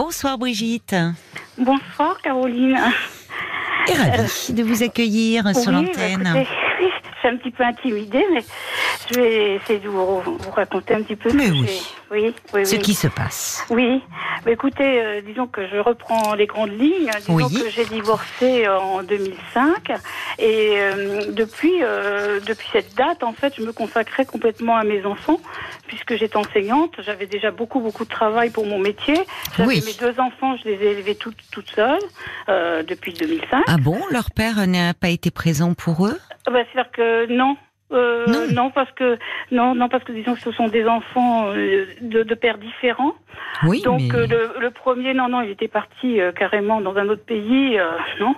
Bonsoir Brigitte. Bonsoir Caroline. Et ravie de vous accueillir sur Oui, bah, l'antenne. oui, je suis un petit peu intimidée, mais je vais essayer de vous, vous raconter un petit peu. ce Mais que oui. Oui, oui, Ce oui. qui se passe. Oui, mais écoutez, euh, disons que je reprends les grandes lignes. Disons Oui. que j'ai divorcé en 2005 et euh, depuis euh, depuis cette date, en fait, je me consacrais complètement à mes enfants puisque j'étais enseignante. J'avais déjà beaucoup beaucoup de travail pour mon métier. J'avais Oui. mes deux enfants, je les ai élevés toutes toutes seules depuis 2005. Ah bon, leur père n'a pas été présent pour eux? Ah bah, C'est-à-dire que non. Euh, Non. non. parce que non, non parce que disons que ce sont des enfants euh, de, de pères différents. Oui, Donc mais... euh, le, le premier, non, non, il était parti carrément dans un autre pays, non.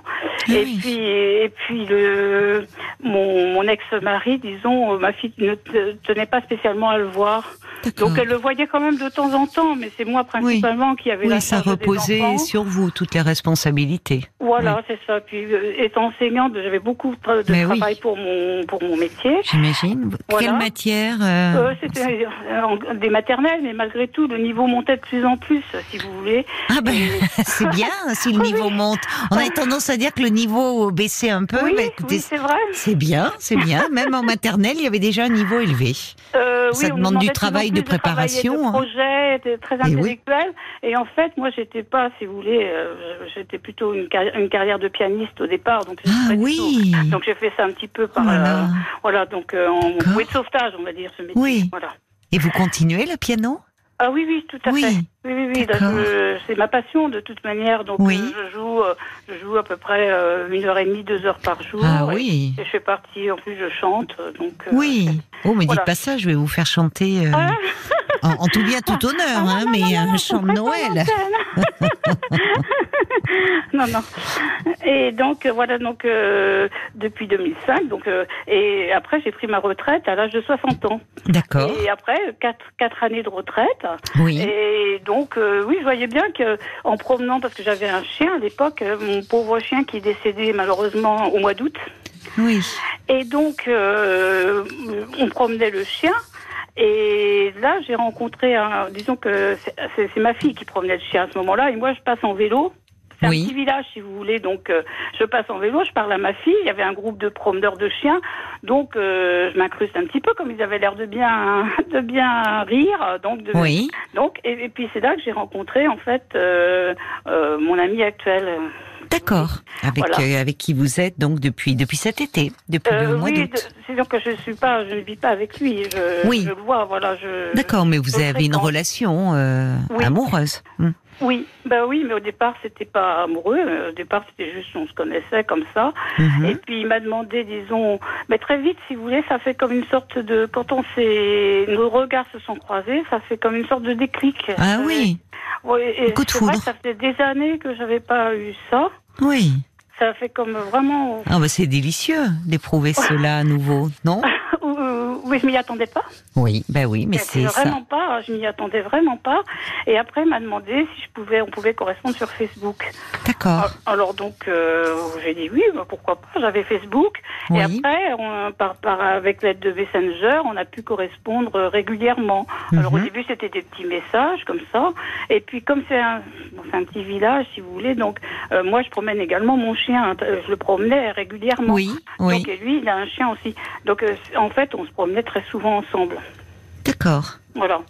Ah et puis et puis le mon, mon ex-mari, disons, ma fille ne te- tenait pas spécialement à le voir. Donc elle le voyait quand même de temps en temps, mais c'est moi principalement qui avait la Oui, ça charge des reposait sur vous, toutes les responsabilités. Voilà, c'est ça. Puis étant enseignante, j'avais beaucoup de, Mais travail pour mon pour mon métier. J'imagine. Voilà. Quelle matière euh, Euh, C'était euh, des maternelles, mais malgré tout, le niveau montait de plus en plus, si vous voulez. Ah ben, c'est bien si le niveau oui. monte. On a tendance à dire que le niveau baissait un peu. oui, écoutez, oui, c'est vrai. c'est bien, c'est bien. Même en maternelle, il y avait déjà un niveau élevé. Euh, Ça oui, demande du travail de préparation, hein. De projets, de- très Eh oui. intellectuel. Et en fait, moi, j'étais pas, si vous voulez, j'étais plutôt une carrière, une carrière de pianiste au départ. Donc, Ah oui. tout. Donc, j'ai fait ça un petit peu par, Oh là là. euh, voilà, donc euh, en bouée de sauvetage, on va dire, ce métier. Oui. Voilà. Et vous continuez le piano? Ah oui, oui, tout à Oui. fait. Oui, oui, oui. Je- C'est ma passion de toute manière. Donc, Oui. euh, je joue, euh, je joue à peu près euh, une heure et demie, deux heures par jour. Ah Et- oui. Et je fais partie, en plus, je chante. euh, Donc, euh, Oui. Oh, mais dites pas ça, je vais vous faire chanter euh, Ah. en, en tout bien, tout honneur, Ah, non, hein, non, mais un chant de Noël. non, non. Et donc euh, voilà, donc euh, depuis 2005, donc euh, et après j'ai pris ma retraite à l'âge de 60 ans. D'accord. Et après quatre quatre années de retraite. Oui. Et donc euh, oui, je voyais bien que en promenant parce que j'avais un chien à l'époque, euh, mon pauvre chien qui est décédé malheureusement au mois d'août. Oui. Et donc, euh, on promenait le chien. Et là, j'ai rencontré un. Disons que c'est ma fille qui promenait le chien à ce moment-là. Et moi, je passe en vélo. C'est Oui. un petit village, si vous voulez. Donc, euh, je passe en vélo, je parle à ma fille. Il y avait un groupe de promeneurs de chiens. Donc, euh, je m'incruste un petit peu, comme ils avaient l'air de bien, de bien rire. Donc, de, Oui. donc et, et puis, c'est là que j'ai rencontré, en fait, euh, mon ami actuel. D'accord. Avec, Voilà. euh, avec qui vous êtes donc depuis, depuis cet été, depuis le mois oui, d'août. c'est sûr que je suis pas, je ne vis pas avec lui. Je, Oui. je le vois, voilà. D'accord, mais vous avez une relation euh, Oui. amoureuse. Hmm. Oui, ben oui, mais au départ c'était pas amoureux. Au départ c'était juste on se connaissait comme ça. Mhm. Et puis il m'a demandé, disons, mais très vite, si vous voulez, ça fait comme une sorte de, quand on s'est, nos regards se sont croisés, ça fait comme une sorte de déclic. Ah Euh, oui, oui, et coup de vrai foudre. ça fait des années que j'avais pas eu ça. oui. Ça fait comme vraiment, Ah bah c'est délicieux d'éprouver cela à nouveau, non? Oui, je m'y attendais pas. Oui, ben oui, mais C'est c'est ça. vraiment pas, je m'y attendais vraiment pas. Et après, il m'a demandé si je pouvais, on pouvait correspondre sur Facebook. D'accord. Alors donc, euh, j'ai dit oui, bah, pourquoi pas. J'avais Facebook. Oui. Et après, on, par, par, avec l'aide de Messenger, on a pu correspondre euh, régulièrement. Alors au Mhm. début, c'était des petits messages comme ça. Et puis comme c'est un, bon, un petit village, si vous voulez, donc euh, moi, je promène également mon chien. Euh, Je le promenais régulièrement. Oui, oui. Donc et lui, il a un chien aussi. Donc euh, en fait, on se promenait très souvent ensemble. D'accord. Voilà.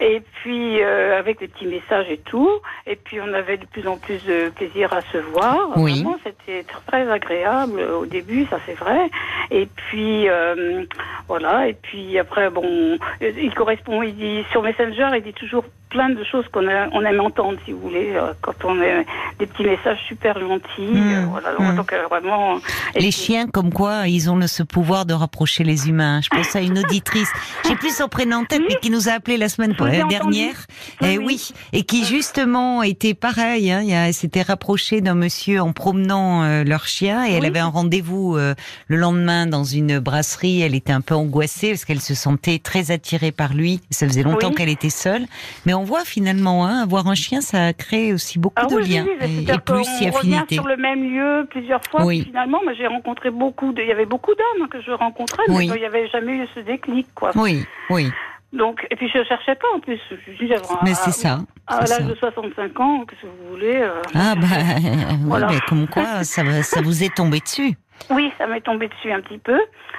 Et puis euh, avec les petits messages et tout, et puis on avait de plus en plus de plaisir à se voir. Oui. Vraiment, c'était très agréable au début, ça c'est vrai. Et puis euh, voilà. Et puis après, bon, il correspond, il dit sur Messenger, il dit toujours plein de choses qu'on a- on aime entendre, si vous voulez, euh, quand on a des petits messages super gentils. Mmh, voilà. mmh. Donc euh, vraiment. et Les chiens, comme quoi, ils ont le, ce pouvoir de rapprocher les humains. Je pense à une auditrice. J'ai plus son prénom en tête, mais qui nous a appelé la semaine dernière. Oui, Eh oui. et qui justement était pareil. Hein, il y a- elle s'était rapprochée d'un monsieur en promenant euh, leur chien, et elle avait un rendez-vous euh, le lendemain dans une brasserie. Elle était un peu angoissée parce qu'elle se sentait très attirée par lui. Ça faisait longtemps Oui. qu'elle était seule. Mais on voit finalement, hein, avoir un chien, ça crée aussi beaucoup Ah de oui, liens oui, et- plus si affinité. sur le même lieu plusieurs fois. Oui. Finalement, moi, j'ai rencontré beaucoup de, il y avait beaucoup d'hommes que je rencontrais, mais Oui. il n'y avait jamais eu ce déclic, quoi. Oui, oui. Donc, et puis je cherchais pas en plus. Je dis, Mais c'est ça. À l'âge de 65 ans, qu'est-ce que vous voulez euh, Ah bah Voilà. mais comme quoi ça, ça vous est tombé dessus. Oui, ça m'est tombé dessus un petit peu.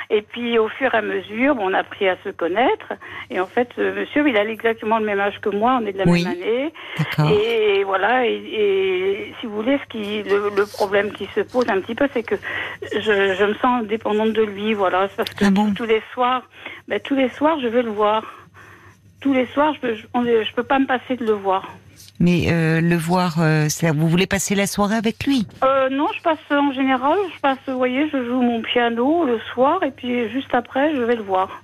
Et puis au fur et à mesure, on a appris à se connaître. Et en fait, ce monsieur, il a exactement le même âge que moi, on est de la Oui. même année. Et voilà, et, et si vous voulez, ce qui, le, le problème qui se pose un petit peu, c'est que je, je me sens dépendante de lui, voilà, parce que Ah bon tous les soirs, ben, tous les soirs, je vais le voir. Tous les soirs, je peux, je, on est- je peux pas me passer de le voir. Mais euh, le voir, euh, vous voulez passer la soirée avec lui? Euh, non, je passe en général, je passe, vous voyez, je joue mon piano le soir, et puis juste après, je vais le voir.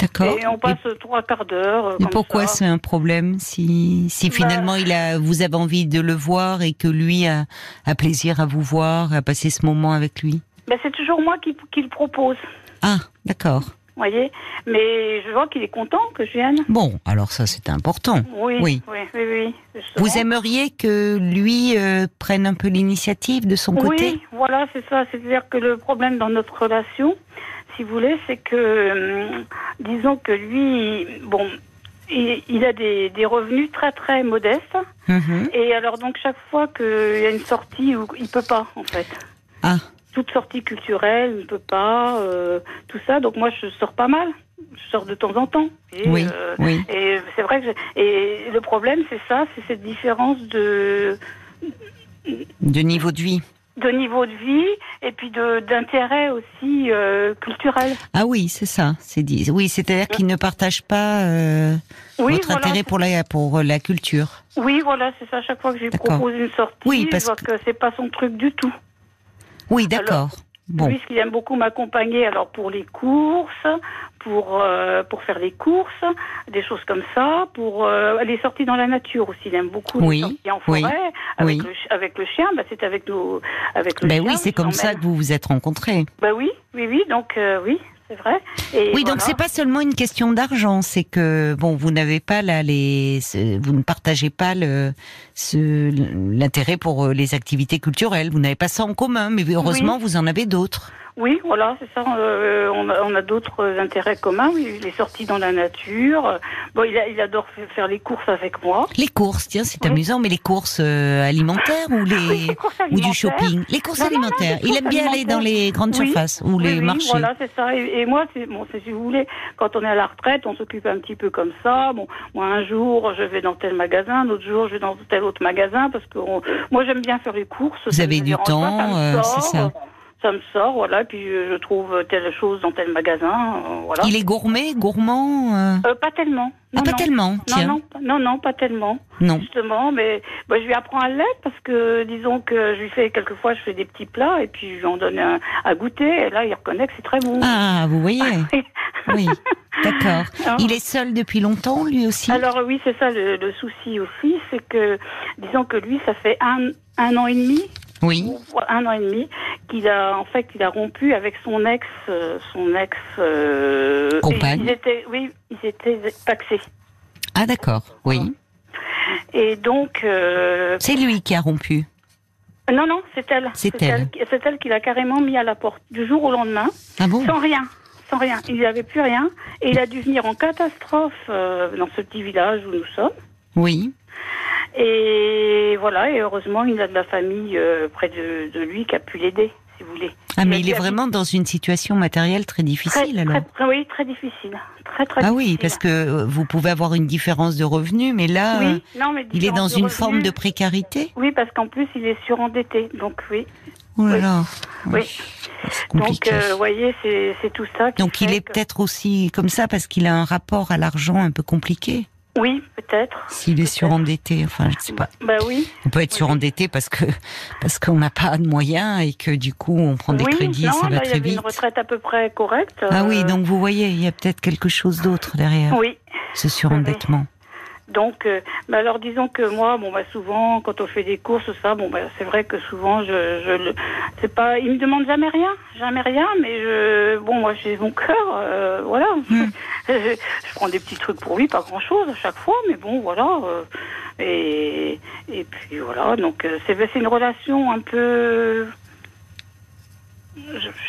D'accord. Et on passe trois quarts d'heure. euh, Et pourquoi c'est un problème si, si Bah- finalement il a, vous avez envie de le voir et que lui a, a plaisir à vous voir, à passer ce moment avec lui? Ben, C'est toujours moi qui, qui le propose, Ah, d'accord. Voyez. Mais je vois qu'il est content que je vienne. Bon, alors ça c'est important. Oui, Oui. oui, oui. Vous aimeriez que lui euh, prenne un peu l'initiative de son côté? Oui, voilà, c'est ça. C'est-à-dire que le problème dans notre relation, si vous voulez, c'est que, hum, disons que lui, bon, il, il a des, des revenus très très modestes. Mhm. Et alors donc chaque fois qu'il y a une sortie, il peut pas en fait. Ah, Toute sortie culturelle, il ne peut pas, euh, tout ça. Donc moi je sors pas mal. Je sors de temps en temps. Et, oui, euh, oui. et c'est vrai que et le problème c'est ça, c'est cette différence de De niveau de vie. de niveau de vie et puis de d'intérêt aussi euh, culturel. Ah oui, c'est ça. C'est dit. Oui, c'est-à-dire qu'il ne partage pas Oui, votre voilà. intérêt pour la pour la culture. Oui, voilà, c'est ça. Chaque fois que je lui propose une sortie, Oui, parce je vois que, c'est pas son truc du tout. Oui, d'accord. Bon, Lui, ce qu'il aime beaucoup m'accompagner, alors pour les courses, pour euh, pour faire les courses, des choses comme ça, pour euh, les sorties dans la nature aussi. Il aime beaucoup Oui, les sorties en oui, forêt avec oui. le chi- avec le chien. Bah, c'est avec nos avec le ben chien. oui, c'est comme ça que vous vous êtes rencontrés. Bah oui, oui, oui. Donc euh, oui, c'est vrai. Et Oui, donc voilà. c'est pas seulement une question d'argent, c'est que bon, vous n'avez pas là les, vous ne partagez pas le, l'intérêt pour euh, les activités culturelles. Vous n'avez pas ça en commun, mais heureusement vous en avez d'autres. Oui, voilà, c'est ça. euh, on a, d'autres intérêts communs. Oui, les sorties dans la nature. Bon, il, a- il adore faire les courses avec moi. Les courses, tiens, c'est Oui. amusant, mais les courses euh, alimentaires ou les Oui, les courses ou du shopping, les courses Non, non, non, alimentaires. Il aime bien aller dans les grandes Oui, surfaces ou les marchés. Voilà, c'est ça. Et, et moi, c'est bon, si vous voulez, quand on est à la retraite, on s'occupe un petit peu comme ça. Bon, moi, un jour, je vais dans tel magasin, l'autre jour, je vais dans tel autre magasin parce que on- moi, j'aime bien faire les courses. Vous avez du temps, euh, c'est ça. Ça me sort, voilà. Puis euh, je trouve telle chose dans tel magasin, euh, voilà. Il est gourmet, gourmand. euh, Euh, pas tellement. Ah, Non, pas non. tellement. Tiens, Non, non, non, non, pas tellement. non. Justement, mais bah, je lui apprends à l'être parce que disons que je lui fais quelquefois je fais des petits plats et puis je lui en donne un, à goûter et là il reconnaît que c'est très bon. Ah, vous voyez. Oui, d'accord. Ah. Il est seul depuis longtemps, lui aussi? Alors oui, c'est ça le, le souci aussi, c'est que disons que lui ça fait un, un an et demi, Oui. ou un an et demi qu'il a en fait il a rompu avec son ex, euh, son ex. euh, Compagne. Ils étaient, oui, ils étaient paxés. Ah, d'accord. Oui. Et donc. euh, C'est lui qui a rompu. Non, non, c'est elle. C'est elle. C'est elle qui l'a carrément mis à la porte du jour au lendemain, Ah bon? Sans rien, sans rien. Il n'y avait plus rien, et il a dû venir en catastrophe euh, dans ce petit village où nous sommes. Oui. Et voilà, et heureusement, il a de la famille euh, près de, de lui qui a pu l'aider, si vous voulez. Ah, mais il est vraiment dans une situation matérielle très Très, difficile, alors. très, oui, très difficile, très très. Ah oui, parce que euh, vous pouvez avoir une différence de revenus, mais là, euh, oui, non, mais il est dans une revenus. forme de précarité? Oui, parce qu'en plus, il est surendetté, donc oui. Oh là Oui. là. Oui. Donc, euh, vous voyez, c'est tout ça. qui Donc il est que- peut-être aussi comme ça parce qu'il a un rapport à l'argent un peu compliqué? Oui, peut-être. S'il est surendetté, enfin je sais pas. Bah oui. On peut être Oui. surendetté parce que parce qu'on n'a pas de moyens et que du coup on prend des oui, crédits, non, ça là, va il très avait vite. une retraite à peu près correcte. Ah oui, euh, donc vous voyez, il y a peut-être quelque chose d'autre derrière Oui. ce surendettement. Donc, euh, bah alors disons que moi, bon bah souvent, quand on fait des courses, ça, bon bah c'est vrai que souvent, je, je le, c'est pas, il me demande jamais rien, jamais rien, mais je, bon moi j'ai mon cœur, euh, voilà. Hmm. je, je prends des petits trucs pour lui, pas grand chose à chaque fois, mais bon voilà. euh, et et puis voilà, donc c'est c'est une relation un peu,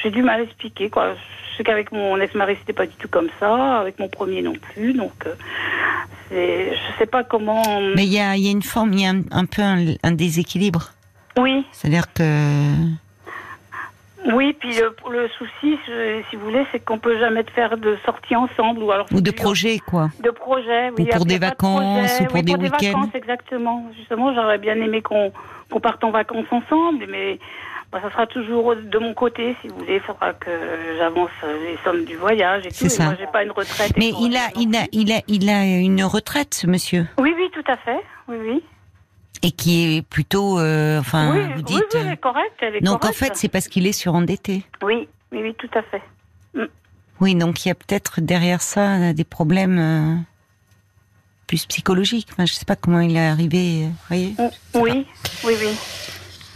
j'ai du mal à expliquer quoi. Je sais qu'avec mon ex-mari, c'était pas du tout comme ça, avec mon premier non plus, donc euh, c'est, je sais pas comment. Mais il y a, il y a une forme, il y a un, un peu un, un déséquilibre. Oui, C'est-à-dire que oui, puis le, le souci, je- si vous voulez, c'est qu'on peut jamais faire de sortie ensemble ou alors ou de projets quoi. de projets, oui. Ou pour des de vacances, ou pour Oui, des pour week-ends. vacances, exactement. Justement, j'aurais bien aimé qu'on qu'on parte en vacances ensemble, mais bah, ça sera toujours de mon côté, si vous voulez. Il faudra que j'avance les sommes du voyage et tout. Et moi, j'ai pas une retraite. Mais il a, il a, il a, il a une retraite, ce monsieur, Oui, oui, tout à fait. Oui, oui. et qui est plutôt, euh, enfin, oui, vous dites. oui, elle est correcte. Elle est donc en fait, c'est parce qu'il est surendetté. Oui, oui, oui, tout à fait. Oui, donc il y a peut-être derrière ça des problèmes euh, plus psychologiques. Enfin, je sais pas comment il est arrivé. euh, vous voyez. Oui, oui, oui.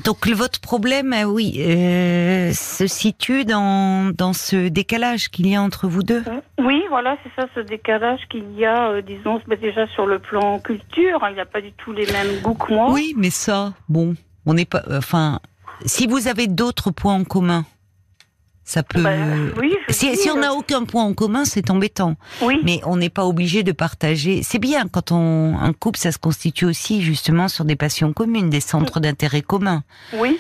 Donc votre problème, euh, oui, euh, se situe dans dans ce décalage qu'il y a entre vous deux. Oui, voilà, c'est ça, ce décalage qu'il y a, euh, disons, bah, déjà sur le plan culture. hein, il n'a pas du tout les mêmes goûts que moi. Oui, mais ça, bon, on n'est pas. Enfin, si vous avez d'autres points en commun, ça peut. Bah, oui, si, dis, si on n'a aucun point en commun, c'est embêtant. Oui, Mais on n'est pas obligé de partager. C'est bien quand on un couple, ça se constitue aussi justement sur des passions communes, des centres d'intérêt communs. oui.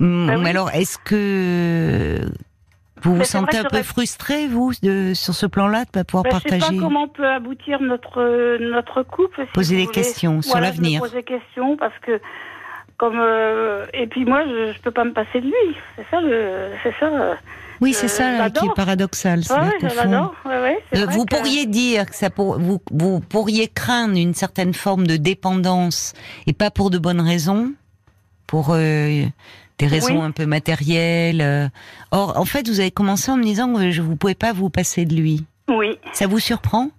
Hum, Bah mais oui. alors, est-ce que vous vous Mais sentez un peu frustré, vous, de, sur ce plan-là, de pas pouvoir Bah, je sais partager pas comment peut aboutir notre notre couple. si Poser des voulez. questions sur Voilà, l'avenir. Poser des questions parce que comme euh, et puis moi je, je peux pas me passer de lui. C'est ça le c'est ça. euh, Oui, c'est ça là, qui est paradoxal. Ouais. Ouais, ouais, euh, vous que- pourriez dire que ça pour, vous, vous pourriez craindre une certaine forme de dépendance et pas pour de bonnes raisons, pour euh, des raisons Oui. un peu matérielles. Or, en fait, vous avez commencé en me disant que je vous pouvez pas vous passer de lui. Oui. Ça vous surprend?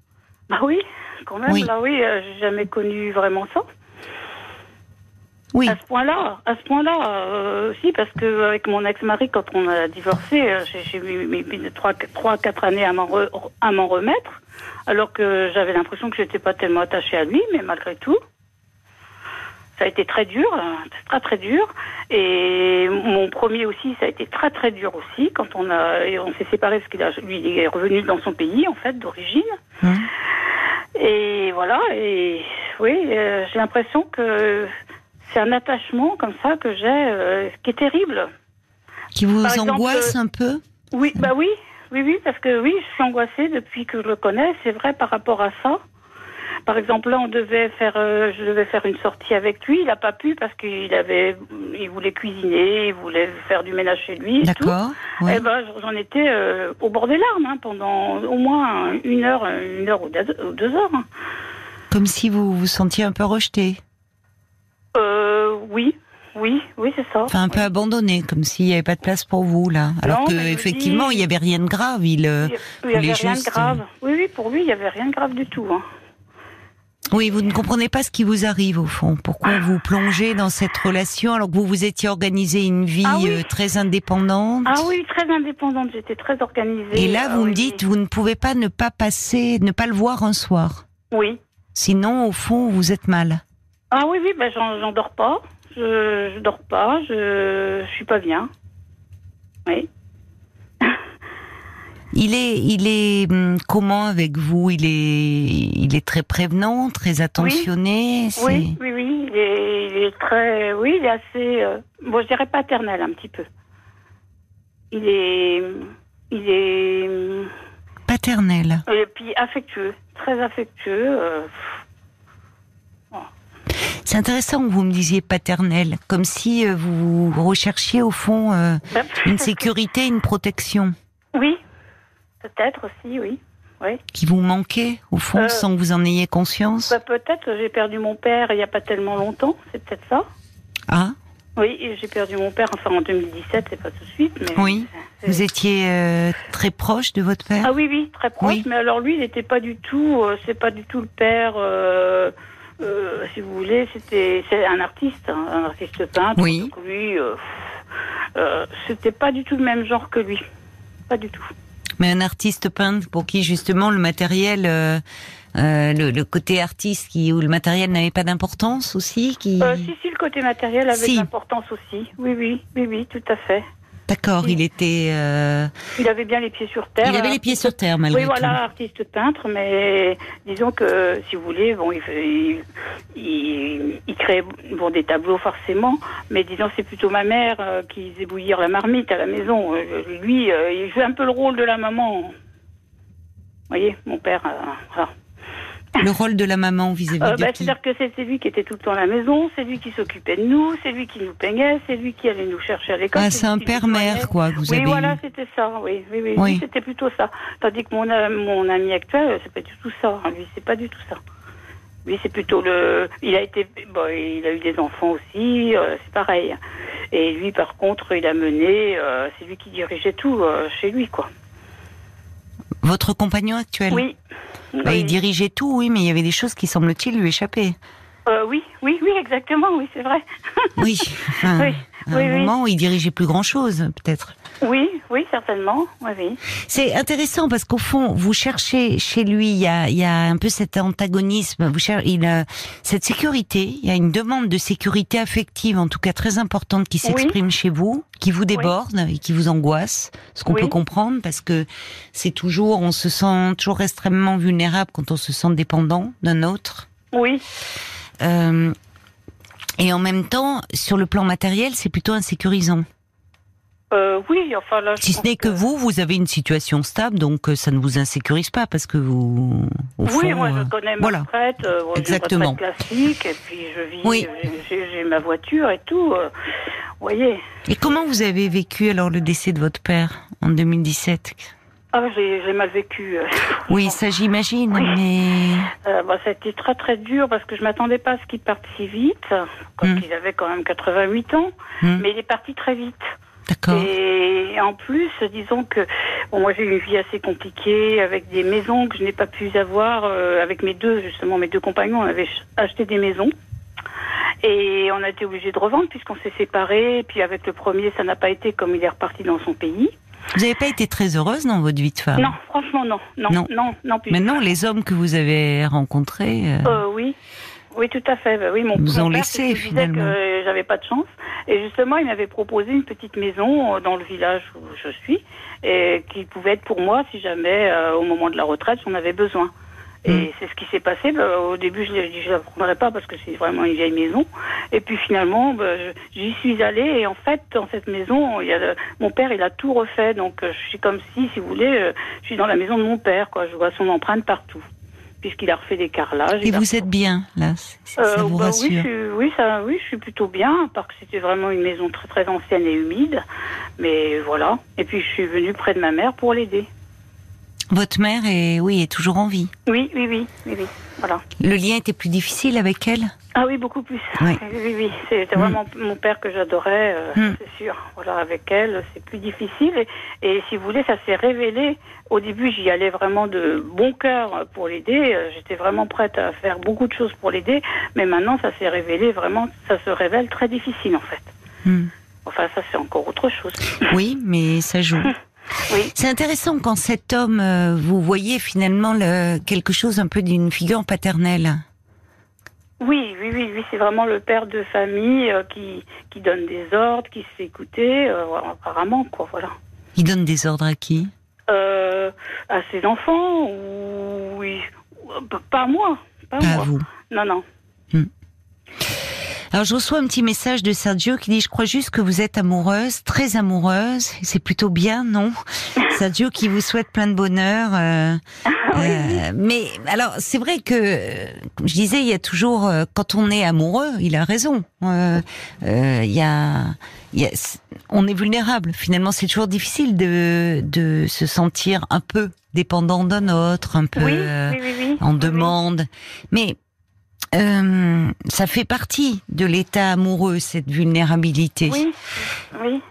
Bah oui, quand même. Oui. Là oui, j'ai jamais connu vraiment ça. Oui. À ce point-là, à ce point-là, euh, si, parce que avec mon ex-mari, quand on a divorcé, euh, j'ai- mis trois, trois, quatre années à m'en re- à m'en remettre, alors que j'avais l'impression que j'étais pas tellement attachée à lui, mais malgré tout, ça a été très dur, euh, très très dur. Et mon premier aussi, ça a été très très dur aussi quand on a, et on s'est séparés parce qu'il a, lui, il est revenu dans son pays en fait d'origine. Hum. Et voilà, et oui, euh, j'ai l'impression que c'est un attachement comme ça que j'ai, euh, qui est terrible. Qui vous Par angoisse euh, un peu Oui, bah oui, oui, oui, parce que oui, je suis angoissée depuis que je le connais, c'est vrai par rapport à ça. Par exemple, là, on devait faire, euh, je devais faire une sortie avec lui. Il n'a pas pu parce qu'il avait, il voulait cuisiner, il voulait faire du ménage chez lui. et. D'accord. ouais. Eh ben, j'en étais euh, au bord des larmes hein, pendant au moins une heure, une heure ou deux, heures. hein. Comme si vous vous sentiez un peu rejeté, Euh, oui, oui, oui, c'est ça. enfin un peu abandonné, comme s'il n'y avait pas de place pour vous là. Alors Non, que mais je me effectivement, dis- il y avait rien de grave. Il, euh, Il n'y avait rien juste, de grave. Oui, oui, pour lui, il n'y avait rien de grave du tout. hein. Oui, vous ne comprenez pas ce qui vous arrive au fond. Pourquoi vous plongez dans cette relation alors que vous vous étiez organisé une vie Ah oui. euh, très indépendante? Ah oui, très indépendante, j'étais très organisée. Et là, Ah vous me dites, vous ne pouvez pas ne pas passer, ne pas le voir un soir? Oui. Sinon, au fond, vous êtes mal. Ah oui, oui, ben j'en dors pas. Je, je dors pas, je, je suis pas bien. Oui. Il est, il est hum, comment avec vous? Il est, il est très prévenant, très attentionné. Oui, oui, oui, il est, il est très, oui, il est assez, euh, bon, je dirais paternel un petit peu. Il est, il est, Paternel. et puis affectueux, très affectueux. euh, C'est intéressant que vous me disiez paternel, comme si euh, vous recherchiez au fond euh, une sécurité, une protection Oui, peut-être aussi, oui. Oui. qui vous manquait au fond Euh, sans que vous en ayez conscience. Bah, peut-être, j'ai perdu mon père il n'y a pas tellement longtemps, c'est peut-être ça. Ah, Oui, j'ai perdu mon père, enfin en 2017, c'est pas tout de suite. Mais Oui. vous étiez euh, très proche de votre père. Ah oui, oui, très proche. Oui. Mais alors lui, il n'était pas du tout, c'est pas du tout le père. Euh, si vous voulez, c'était, c'est un artiste, hein, un artiste peintre. Oui. Donc lui, euh, euh, c'était pas du tout le même genre que lui, pas du tout. Mais un artiste peintre pour qui justement le matériel, le, le côté artiste qui où le matériel n'avait pas d'importance aussi, qui. Si, si, le côté matériel avait Si. l'importance aussi. Oui, oui, oui, oui, tout à fait. D'accord, il était. Euh, il avait bien les pieds sur terre. Il avait les pieds sur terre, malgré oui, tout. Oui, voilà, artiste peintre, mais disons que, si vous voulez, bon, il, il, bon, des tableaux forcément, mais disons c'est plutôt ma mère euh, qui faisait bouillir la marmite à la maison. Euh, lui, il joue un peu le rôle de la maman. Vous voyez, mon père. Voilà. Le rôle de la maman vis-à-vis euh, de bah, C'est-à-dire que c'est lui qui était tout le temps à la maison, c'est lui qui s'occupait de nous, c'est lui qui nous peignait, c'est lui qui allait nous chercher à l'école. Ah, c'est un père-mère, quoi, que vous oui, avez voilà, c'était ça, oui, oui, oui, oui. c'était plutôt ça. Tandis que mon, mon ami actuel, c'est pas du tout ça. Lui, c'est pas du tout ça. Lui, c'est plutôt le. Il a été, bon, il a eu des enfants aussi, euh, c'est pareil. Et lui, par contre, il a mené, euh, c'est lui qui dirigeait tout euh, chez lui, quoi. Votre compagnon actuel Oui. Bah, il dirigeait tout, oui, mais il y avait des choses qui, semble-t-il, lui échappaient. Euh, oui, oui, oui, exactement, oui, c'est vrai. oui, oui, à un moment où il dirigeait plus grand-chose, peut-être. Oui, oui, certainement, oui, oui. C'est intéressant parce qu'au fond, vous cherchez chez lui, il y a, il y a un peu cet antagonisme, vous cherchez, il a cette sécurité, il y a une demande de sécurité affective, en tout cas très importante, qui s'exprime chez vous, qui vous déborde et qui vous angoisse, ce qu'on peut comprendre parce que c'est toujours, on se sent toujours extrêmement vulnérable quand on se sent dépendant d'un autre. Oui. Euh, et en même temps, sur le plan matériel, c'est plutôt insécurisant. Euh, oui, enfin là. Si ce n'est que, vous, vous avez une situation stable, donc euh, ça ne vous insécurise pas parce que vous. oui, moi je connais ma voilà. retraite, Exactement. Une classique, et puis je vis, oui. j'ai ma voiture et tout. voyez. Et comment vous avez vécu alors le décès de votre père en 2017 ah, j'ai mal vécu. Euh, oui, ça j'imagine, mais. Euh, bah, ça a été très très dur parce que je m'attendais pas à ce qu'il parte si vite, quand hmm. il avait quand même 88 ans, hmm. mais il est parti très vite. D'accord. Et en plus, disons que bon, moi j'ai eu une vie assez compliquée avec des maisons que je n'ai pas pu avoir euh, avec mes deux justement mes deux compagnons. On avait acheté des maisons. Et on a été obligé de revendre puisqu'on s'est séparés. Et puis avec le premier, ça n'a pas été comme il est reparti dans son pays. Vous n'avez pas été très heureuse dans votre vie de femme? Non, franchement non. Non, non, non, non plus. Maintenant, les hommes que vous avez rencontrés. Euh... Euh, oui. Oui, tout à fait. Oui, mon, nous ont laissé finalement. que j'avais pas de chance. Et justement, il m'avait proposé une petite maison euh, dans le village où je suis, et qui pouvait être pour moi si jamais, euh, au moment de la retraite, j'en avais besoin. Et mm. c'est ce qui s'est passé. Bah, au début, je je la prendrai pas parce que c'est vraiment une vieille maison. Et puis finalement, bah, j'y suis allée. Et en fait, dans cette maison, il y a mon père, il a tout refait. Donc, euh, je suis comme si, si vous voulez, je suis dans la maison de mon père. Quoi. Je vois son empreinte partout puisqu'il a refait des carrelages. Et vous êtes bien là Ça euh, vous bah rassure oui, je suis, oui, ça, oui, je suis plutôt bien, parce que c'était vraiment une maison très très ancienne et humide. Mais voilà. Et puis je suis venue près de ma mère pour l'aider. Votre mère est, oui, est toujours en vie. Oui, oui, oui, oui, oui. Voilà. Le lien était plus difficile avec elle? Ah oui, beaucoup plus. Oui, oui, oui. C'était mm. vraiment mon père que j'adorais, euh, mm. c'est sûr. Voilà, avec elle, c'est plus difficile. Et, si vous voulez, ça s'est révélé. Au début, j'y allais vraiment de bon cœur pour l'aider. Euh, j'étais vraiment prête à faire beaucoup de choses pour l'aider. Mais maintenant, ça s'est révélé vraiment, ça se révèle très difficile en fait. Mm. Enfin, ça c'est encore autre chose. Oui, mais ça joue. C'est intéressant quand cet homme, euh, vous voyez finalement le, quelque chose un peu d'une figure paternelle. Oui, oui, oui, oui c'est vraiment le père de famille euh, qui, qui donne des ordres, qui se fait écouter, euh, apparemment, quoi, voilà. Il donne des ordres à qui? À ses enfants, ou oui, pas à moi, pas, à vous. Non, non. Hmm. Alors je reçois un petit message de Sergio qui dit je crois juste que vous êtes amoureuse, très amoureuse. C'est plutôt bien, non? Sergio qui vous souhaite plein de bonheur. Euh, euh, mais alors c'est vrai que je disais il y a toujours euh, quand on est amoureux, il a raison. il y a, il y a on est vulnérable. Finalement, c'est toujours difficile de, de se sentir un peu dépendant d'un autre, un peu en demande. Mais euh, ça fait partie de l'état amoureux, cette vulnérabilité. Oui, oui.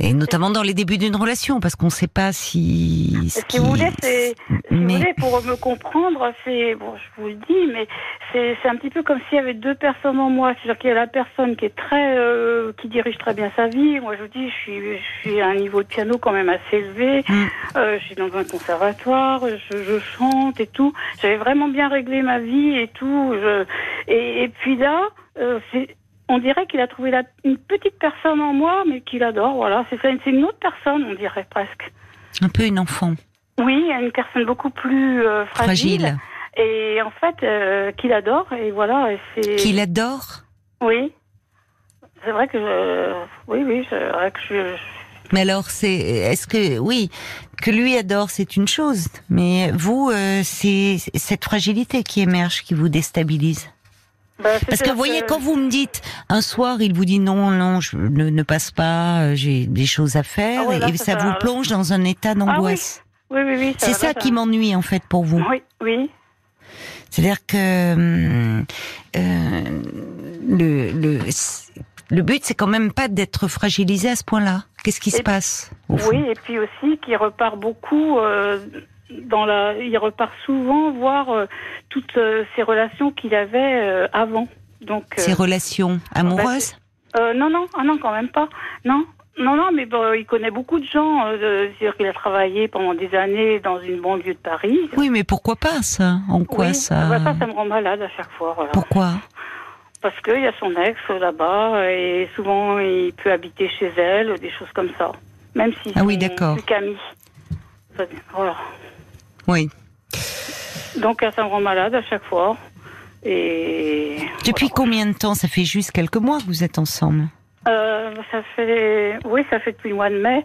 Et notamment dans les débuts d'une relation, parce qu'on ne sait pas si. Ce qui... vous voulez, c'est, mais... pour me comprendre, c'est bon, je vous le dis, mais c'est, c'est un petit peu comme s'il y avait deux personnes en moi. C'est-à-dire qu'il y a la personne qui est très, euh, qui dirige très bien sa vie. Moi, je vous dis, je suis, je suis à un niveau de piano quand même assez élevé. Mm. Euh, je suis dans un conservatoire, je, je chante et tout. J'avais vraiment bien réglé ma vie et tout. Je... Et, et puis là, euh, c'est on dirait qu'il a trouvé la, une petite personne en moi, mais qu'il adore. Voilà, c'est une autre personne, on dirait presque. Un peu une enfant. Oui, une personne beaucoup plus euh, fragile. Fragile. Et en fait, euh, qu'il adore. Et voilà, c'est. Qu'il adore. Oui. C'est vrai que je. Oui, oui, c'est vrai que je. Mais alors, c'est, est-ce que, oui, que lui adore, c'est une chose. Mais vous, euh, c'est cette fragilité qui émerge, qui vous déstabilise. Bah, Parce que vous voyez, quand vous me dites un soir, il vous dit non, non, je ne, ne passe pas, euh, j'ai des choses à faire, Ah ouais, là, et ça vous plonge dans un état d'angoisse. Oui, oui, oui. C'est ça qui m'ennuie en fait pour vous. Oui, oui. C'est-à-dire que hum, euh, le, le, le but, c'est quand même pas d'être fragilisé à ce point-là. Qu'est-ce qui se passe au Oui, et puis aussi qu'il repart beaucoup euh, dans la. Il repart souvent voir euh, toutes euh, ces relations qu'il avait euh, avant. Donc. euh, Ces relations amoureuses euh, non, non, ah non, quand même pas. Non. Non, non, mais bon, il connaît beaucoup de gens. euh, C'est-à-dire qu'il a travaillé pendant des années dans une banlieue de Paris. Oui, mais pourquoi pas ça? En quoi Oui, ça bah, ça, ça me rend malade à chaque fois. Voilà. Pourquoi? Parce qu'il y a son ex là-bas et souvent il peut habiter chez elle, des choses comme ça. Même si Ah oui, d'accord. Ça- Voilà. Oui. Donc ça me rend malade à chaque fois. Et Depuis voilà. combien de temps? Ça fait juste quelques mois que vous êtes ensemble? Euh, ça fait oui, ça fait depuis le mois de mai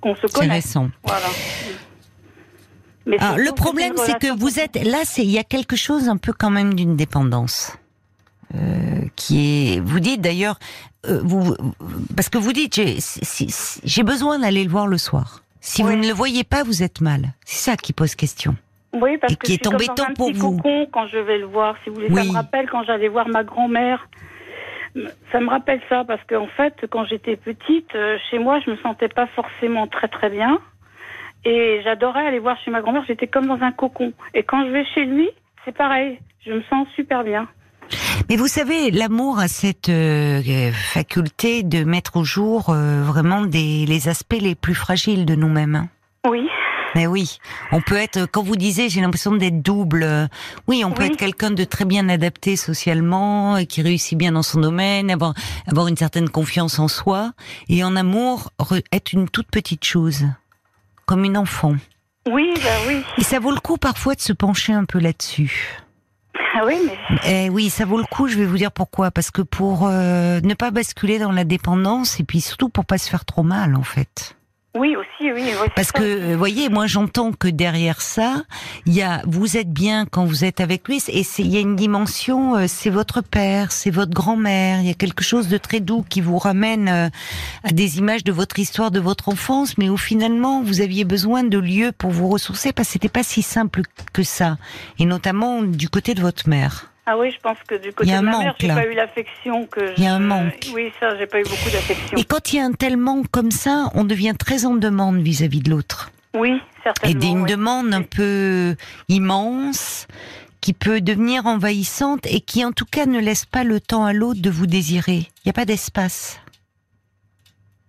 qu'on se C'est connaît. récent. Voilà. Mais Alors, surtout le problème, c'est que vous êtes là. C'est il y a quelque chose un peu quand même d'une dépendance. Euh, qui est, vous dites d'ailleurs, euh, vous, parce que vous dites, j'ai si- si- j'ai besoin d'aller le voir le soir. Si vous ne le voyez pas, vous êtes mal. C'est ça qui pose question. Oui, parce Et que qui je est suis comme embêtant dans un pour petit vous. cocon quand je vais le voir. Si vous voulez, Oui. ça me rappelle quand j'allais voir ma grand-mère. Ça me rappelle ça parce qu'en fait, quand j'étais petite, euh, chez moi, je me sentais pas forcément très très bien. Et j'adorais aller voir chez ma grand-mère. J'étais comme dans un cocon. Et quand je vais chez lui, c'est pareil. Je me sens super bien. Mais vous savez, l'amour a cette euh, faculté de mettre au jour euh, vraiment des, les aspects les plus fragiles de nous-mêmes. hein. Oui. Mais oui, on peut être, quand vous disiez, j'ai l'impression d'être double. Oui, on peut Oui. être quelqu'un de très bien adapté socialement, et qui réussit bien dans son domaine, avoir, avoir une certaine confiance en soi, et en amour, re- être une toute petite chose, comme une enfant. Oui, bah oui. Et ça vaut le coup parfois de se pencher un peu là-dessus. Ah oui, mais Eh oui, ça vaut le coup. Je vais vous dire pourquoi. Parce que pour euh, ne pas basculer dans la dépendance, et puis surtout pour pas se faire trop mal, en fait. Oui aussi, oui. oui, Parce ça. que, euh, voyez, moi j'entends que derrière ça, il y a, vous êtes bien quand vous êtes avec lui, et c'est- il y a une dimension, euh, c'est votre père, c'est votre grand-mère, il y a quelque chose de très doux qui vous ramène euh, à des images de votre histoire, de votre enfance, mais où finalement vous aviez besoin de lieux pour vous ressourcer, parce que c'était pas si simple que ça, et notamment du côté de votre mère. Ah oui, je pense que du côté de ma mère, manque, j'ai là. pas eu l'affection que. Il y a un manque. Oui, ça, j'ai pas eu beaucoup d'affection. Et quand il y a un tel manque comme ça, on devient très en demande vis-à-vis de l'autre. Oui, Et certainement. d'une oui. demande un peu immense, qui peut devenir envahissante et qui en tout cas ne laisse pas le temps à l'autre de vous désirer. Il n'y a pas d'espace.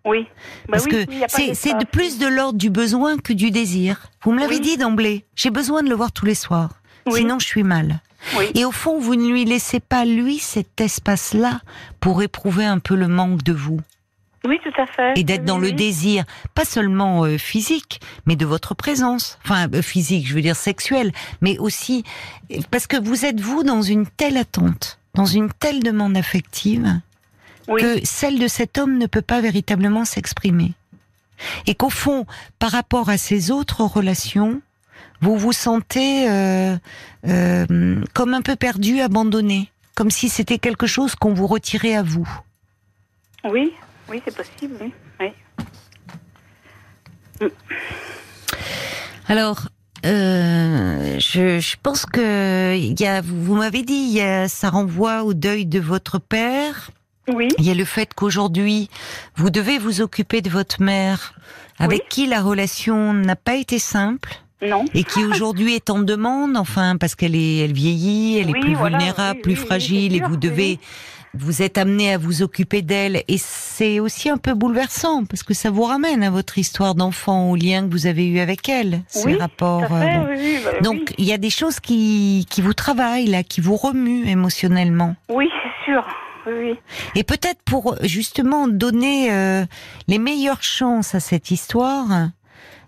Oui. Bah Parce oui, que c'est de plus de l'ordre du besoin que du désir. Vous me l'avez Oui. dit d'emblée. J'ai besoin de le voir tous les soirs. Oui. Sinon, je suis mal. Oui. Et au fond, vous ne lui laissez pas, lui, cet espace-là pour éprouver un peu le manque de vous. Oui, tout à fait. et d'être Oui, dans le désir, pas seulement euh, physique, mais de votre présence. Enfin, euh, physique, je veux dire sexuelle, mais aussi parce que vous êtes vous dans une telle attente, dans une telle demande affective, Oui. que celle de cet homme ne peut pas véritablement s'exprimer. Et qu'au fond, par rapport à ces autres relations, vous vous sentez euh, euh, comme un peu perdu, abandonné, comme si c'était quelque chose qu'on vous retirait à vous. Oui, oui, c'est possible, oui. oui. Alors, euh, je, je pense que il y a, vous, vous m'avez dit, y a, ça renvoie au deuil de votre père. Oui, Il y a le fait qu'aujourd'hui, vous devez vous occuper de votre mère, avec Oui. qui la relation n'a pas été simple non. et qui aujourd'hui est en demande, enfin parce qu'elle est, elle vieillit, elle est plus voilà, vulnérable, oui, plus oui, fragile, et vous devez, vous êtes amené à vous occuper d'elle, et c'est aussi un peu bouleversant parce que ça vous ramène à votre histoire d'enfant, au lien que vous avez eu avec elle, ces rapports. Fait, euh, bon. oui, oui, bah, Donc il y a des choses qui, qui vous travaillent là, qui vous remuent émotionnellement. oui. C'est sûr. Oui, oui. Et peut-être pour justement donner euh, les meilleures chances à cette histoire,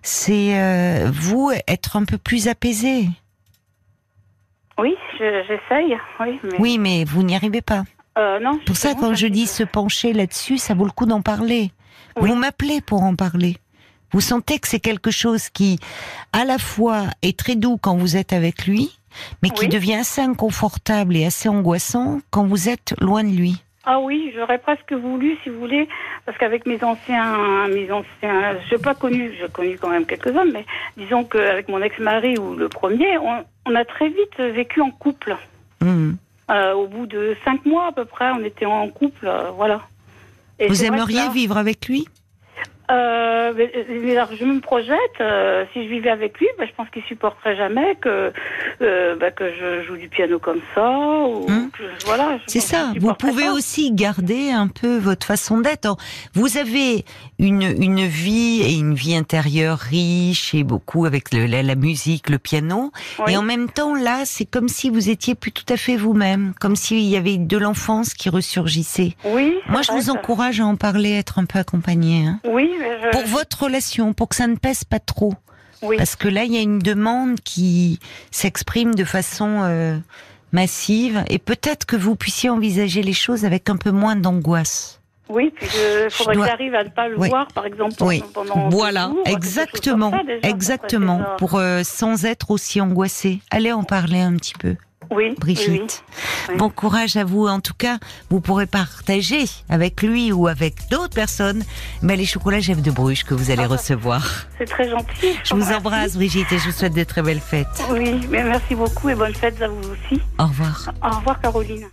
c'est euh, vous être un peu plus apaisé. Oui, je- j'essaye. Oui, mais. Oui, mais vous n'y arrivez pas. Euh, non. Pour ça, quand je dis dis se pencher là-dessus, ça vaut le coup d'en parler. Oui. Vous m'appelez pour en parler. Vous sentez que c'est quelque chose qui, à la fois, est très doux quand vous êtes avec lui, mais qui Oui. devient assez inconfortable et assez angoissant quand vous êtes loin de lui. Ah oui, j'aurais presque voulu, si vous voulez, parce qu'avec mes anciens, mes anciens, je n'ai pas connu, j'ai connu quand même quelques hommes, mais disons qu'avec mon ex-mari ou le premier, on, on a très vite vécu en couple. Hmm. Euh, au bout de cinq mois à peu près, on était en couple, euh, voilà. Et Vous aimeriez là- vivre avec lui? Euh, je me projette. euh, si je vivais avec lui, bah, je pense qu'il supporterait jamais que euh, bah, que je joue du piano comme ça. Ou Hum. que je- voilà. je C'est ça. Vous pouvez pas. aussi garder un peu votre façon d'être. Vous avez une, une vie et une vie intérieure riche et beaucoup avec le- la, la musique, le piano. Oui. Et en même temps, là, c'est comme si vous étiez plus tout à fait vous-même, comme s'il y avait de l'enfance qui ressurgissait. Oui. Moi, je vrai, vous encourage à en parler, à être un peu accompagné. Hein. Oui, je... Pour votre relation, pour que ça ne pèse pas trop. oui. Parce que là, il y a une demande qui s'exprime de façon euh, massive et peut-être que vous puissiez envisager les choses avec un peu moins d'angoisse. Oui, puis il faudrait dois- que j'arrive à ne pas le Oui. voir, par exemple, Oui, pendant voilà, jours, exactement, ça, déjà, exactement, pour euh, sans être aussi angoissé. Allez en parler un petit peu, Oui, Brigitte. oui, oui. Bon courage à vous. En tout cas, vous pourrez partager avec lui ou avec d'autres personnes mais les chocolats Jeff de Bruges que vous allez Ah, recevoir. C'est très gentil. Je vous embrasse, Brigitte, et je vous souhaite de très belles fêtes. Oui, mais merci beaucoup et bonnes fêtes à vous aussi. Au revoir. Au revoir, Caroline.